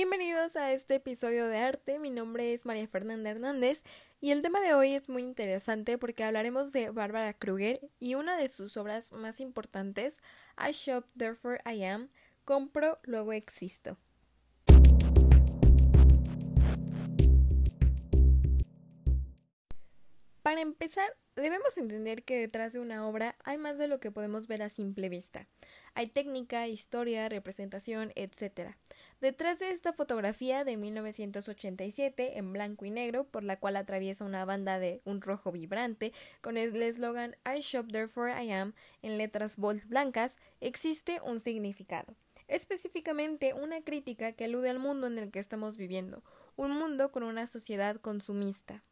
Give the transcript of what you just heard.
bienvenidos a este episodio de arte. Mi nombre es María Fernanda Hernández y el tema de hoy es muy interesante porque hablaremos de Barbara Kruger y una de sus obras más importantes, I Shop Therefore I Am, compro, luego existo. Para empezar, debemos entender que detrás de una obra hay más de lo que podemos ver a simple vista. Hay técnica, historia, representación, etc. Detrás de esta fotografía de 1987 en blanco y negro, por la cual atraviesa una banda de un rojo vibrante, con el eslogan I shop therefore I am en letras bold blancas, existe un significado específicamente una crítica que alude al mundo en el que estamos viviendo, un mundo con una sociedad consumista.